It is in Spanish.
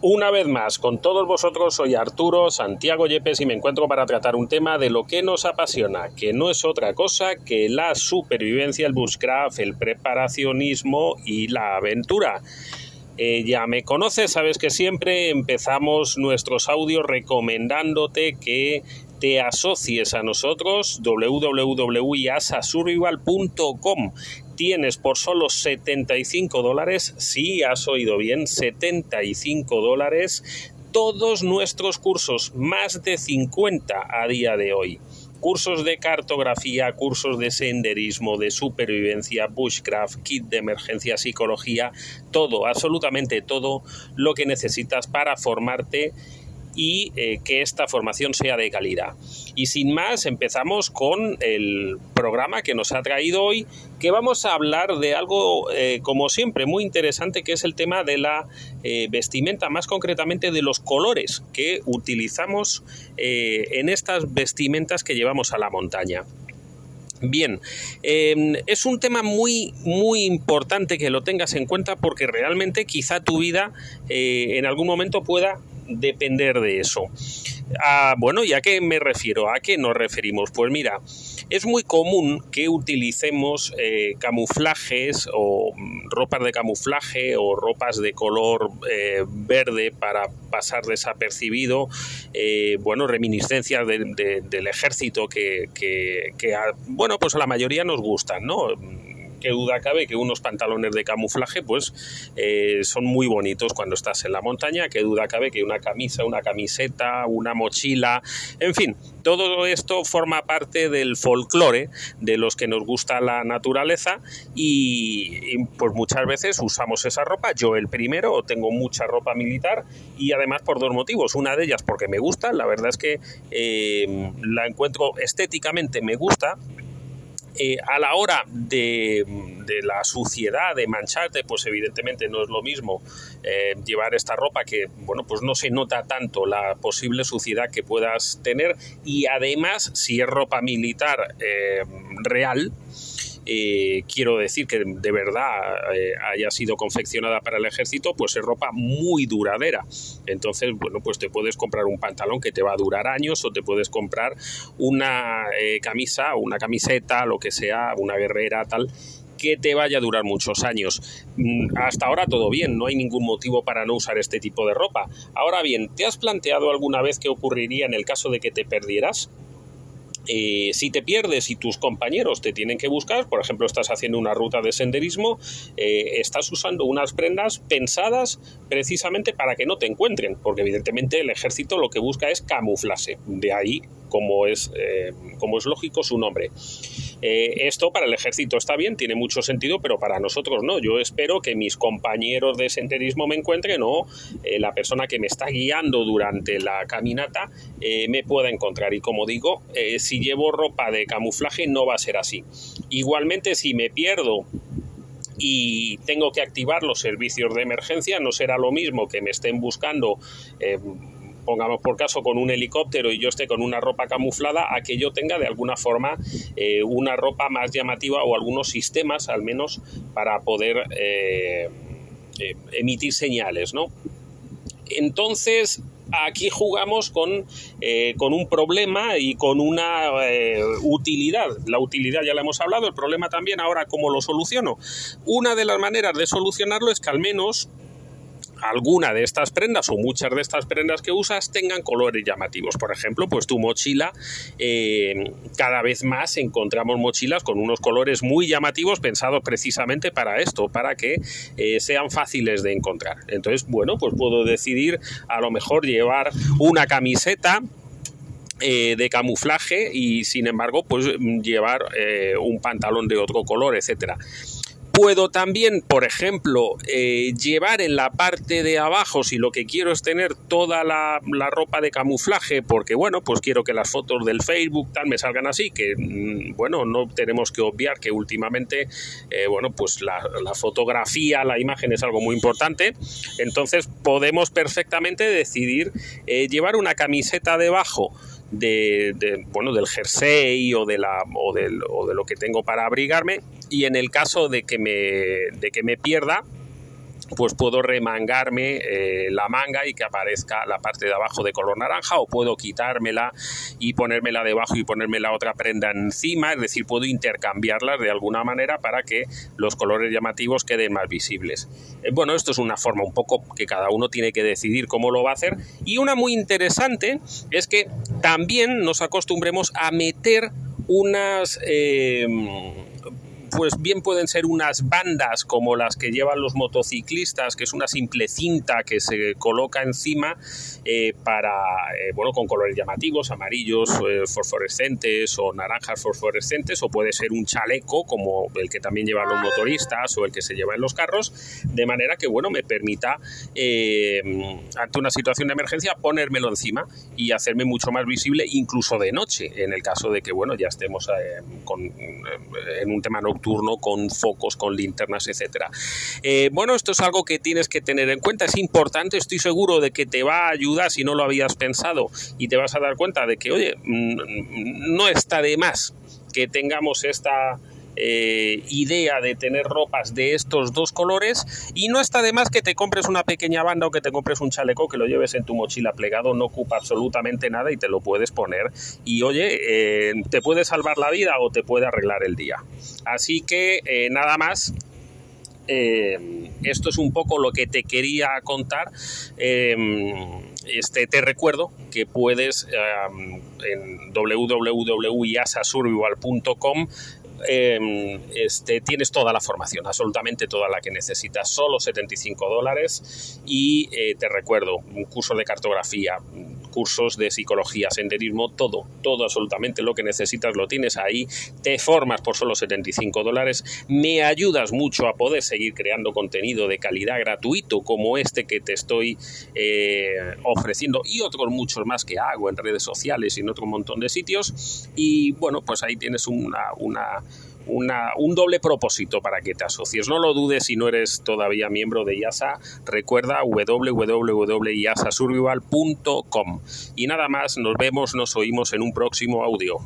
Una vez más, con todos vosotros soy Arturo Santiago Yepes y me encuentro para tratar un tema de lo que nos apasiona, que no es otra cosa que la supervivencia, el bushcraft, el preparacionismo y la aventura. Eh, ya me conoces, sabes que siempre empezamos nuestros audios recomendándote que te asocies a nosotros www.iasasurvival.com tienes por solo 75 dólares, sí has oído bien, 75 dólares, todos nuestros cursos, más de 50 a día de hoy. Cursos de cartografía, cursos de senderismo, de supervivencia, bushcraft, kit de emergencia, psicología, todo, absolutamente todo lo que necesitas para formarte y eh, que esta formación sea de calidad. Y sin más, empezamos con el programa que nos ha traído hoy, que vamos a hablar de algo, eh, como siempre, muy interesante, que es el tema de la eh, vestimenta, más concretamente de los colores que utilizamos en estas vestimentas que llevamos a la montaña. Bien, em, es un tema muy, muy importante que lo tengas en cuenta porque realmente quizá tu vida en algún momento pueda depender de eso. Ah, bueno, ¿y a qué me refiero? ¿A qué nos referimos? Pues mira, es muy común que utilicemos eh, camuflajes o mm, ropas de camuflaje o ropas de color eh, verde para pasar desapercibido, eh, bueno, reminiscencias del ejército que, que, bueno, pues a la mayoría nos gustan, ¿no? Qué duda cabe que unos pantalones de camuflaje pues eh, son muy bonitos cuando estás en la montaña, qué duda cabe que una camisa, una camiseta, una mochila, en fin, todo esto forma parte del folclore de los que nos gusta la naturaleza y, pues muchas veces usamos esa ropa, yo el primero tengo mucha ropa militar y además por dos motivos, una de ellas porque me gusta, la verdad es que eh, la encuentro estéticamente me gusta, eh, a la hora de, la suciedad, de mancharte, pues evidentemente no es lo mismo eh, llevar esta ropa que, bueno, pues no se nota tanto la posible suciedad que puedas tener. Y además si es ropa militar eh, real, eh, quiero decir que de verdad eh, haya sido confeccionada para el ejército, pues es ropa muy duradera. Entonces, bueno, pues te puedes comprar un pantalón que te va a durar años o te puedes comprar una eh, camisa, una camiseta, lo que sea, una guerrera, tal, que te vaya a durar muchos años. Mm, hasta ahora todo bien, no hay ningún motivo para no usar este tipo de ropa. Ahora bien, ¿te has planteado alguna vez qué ocurriría en el caso de que te perdieras? Eh, si te pierdes y tus compañeros te tienen que buscar, por ejemplo, estás haciendo una ruta de senderismo, eh, estás usando unas prendas pensadas precisamente para que no te encuentren, porque evidentemente el ejército lo que busca es camuflarse. De ahí como es, eh, como es lógico su nombre. Eh, esto para el ejército está bien, tiene mucho sentido, pero para nosotros no. Yo espero que mis compañeros de senderismo me encuentren o eh, la persona que me está guiando durante la caminata me pueda encontrar. Y como digo, si llevo ropa de camuflaje no va a ser así. Igualmente, si me pierdo y tengo que activar los servicios de emergencia, no será lo mismo que me estén buscando pongamos por caso, con un helicóptero y yo esté con una ropa camuflada, a que yo tenga de alguna forma eh, una ropa más llamativa o algunos sistemas al menos para poder eh, eh, emitir señales, ¿no? Entonces, aquí jugamos con, con, un problema y con una utilidad. La utilidad ya la hemos hablado, el problema también ahora cómo lo soluciono. Una de las maneras de solucionarlo es que al menos alguna de estas prendas o muchas de estas prendas que usas tengan colores llamativos. Por ejemplo, pues tu mochila, eh, cada vez más encontramos mochilas con unos colores muy llamativos pensados precisamente para esto, para que eh, sean fáciles de encontrar. Entonces, bueno, pues puedo decidir a lo mejor llevar una camiseta eh, de camuflaje y sin embargo pues llevar un pantalón de otro color, etcétera. Puedo también, por ejemplo, eh, llevar en la parte de abajo, si lo que quiero es tener toda la, ropa de camuflaje, porque bueno, pues quiero que las fotos del Facebook tal me salgan así, que mm, bueno, no tenemos que obviar que últimamente, eh, bueno, pues la, fotografía, la imagen es algo muy importante, entonces podemos perfectamente decidir eh, llevar una camiseta debajo de, bueno, del jersey o de, la, o, o de lo que tengo para abrigarme. Y en el caso de que me, de que me pierda, pues puedo remangarme eh, la manga y que aparezca la parte de abajo de color naranja o puedo quitármela y ponérmela debajo y ponerme la otra prenda encima, es decir, puedo intercambiarlas de alguna manera para que los colores llamativos queden más visibles. Eh, bueno, esto es una forma un poco que cada uno tiene que decidir cómo lo va a hacer. Y una muy interesante es que también nos acostumbremos a meter unas... Eh, pues bien pueden ser unas bandas como las que llevan los motociclistas, que es una simple cinta que se coloca encima eh, para, eh, bueno, con colores llamativos, amarillos, eh, fosforescentes o naranjas fosforescentes, o puede ser un chaleco como el que también llevan los motoristas o el que se lleva en los carros, de manera que, bueno, me permita, ante una situación de emergencia, ponérmelo encima y hacerme mucho más visible, incluso de noche, en el caso de que, bueno, ya estemos en un tema nocturno turno con focos, con linternas, etcétera. Eh, bueno, esto es algo que tienes que tener en cuenta, es importante, estoy seguro de que te va a ayudar si no lo habías pensado y te vas a dar cuenta de que, oye, mm, no está de más que tengamos esta eh, idea de tener ropas de estos dos colores y no está de más que te compres una pequeña banda o que te compres un chaleco que lo lleves en tu mochila plegado, no ocupa absolutamente nada y te lo puedes poner y oye, eh, te puede salvar la vida o te puede arreglar el día. Así que eh, nada más. esto es un poco lo que te quería contar. Este, te recuerdo que puedes en www.iasasurvival.com Em, este, tienes toda la formación, absolutamente toda la que necesitas, solo 75 dólares. Y eh, te recuerdo, un curso de cartografía, cursos de psicología, senderismo, todo, todo absolutamente lo que necesitas lo tienes ahí, te formas por solo 75 dólares, me ayudas mucho a poder seguir creando contenido de calidad gratuito como este que te estoy eh, ofreciendo y otros muchos más que hago en redes sociales y en otro montón de sitios. Y bueno, pues ahí tienes una, una un doble propósito para que te asocies. No lo dudes si no eres todavía miembro de IASA. Recuerda www.iasasurvival.com. Y nada más, nos vemos, nos oímos en un próximo audio.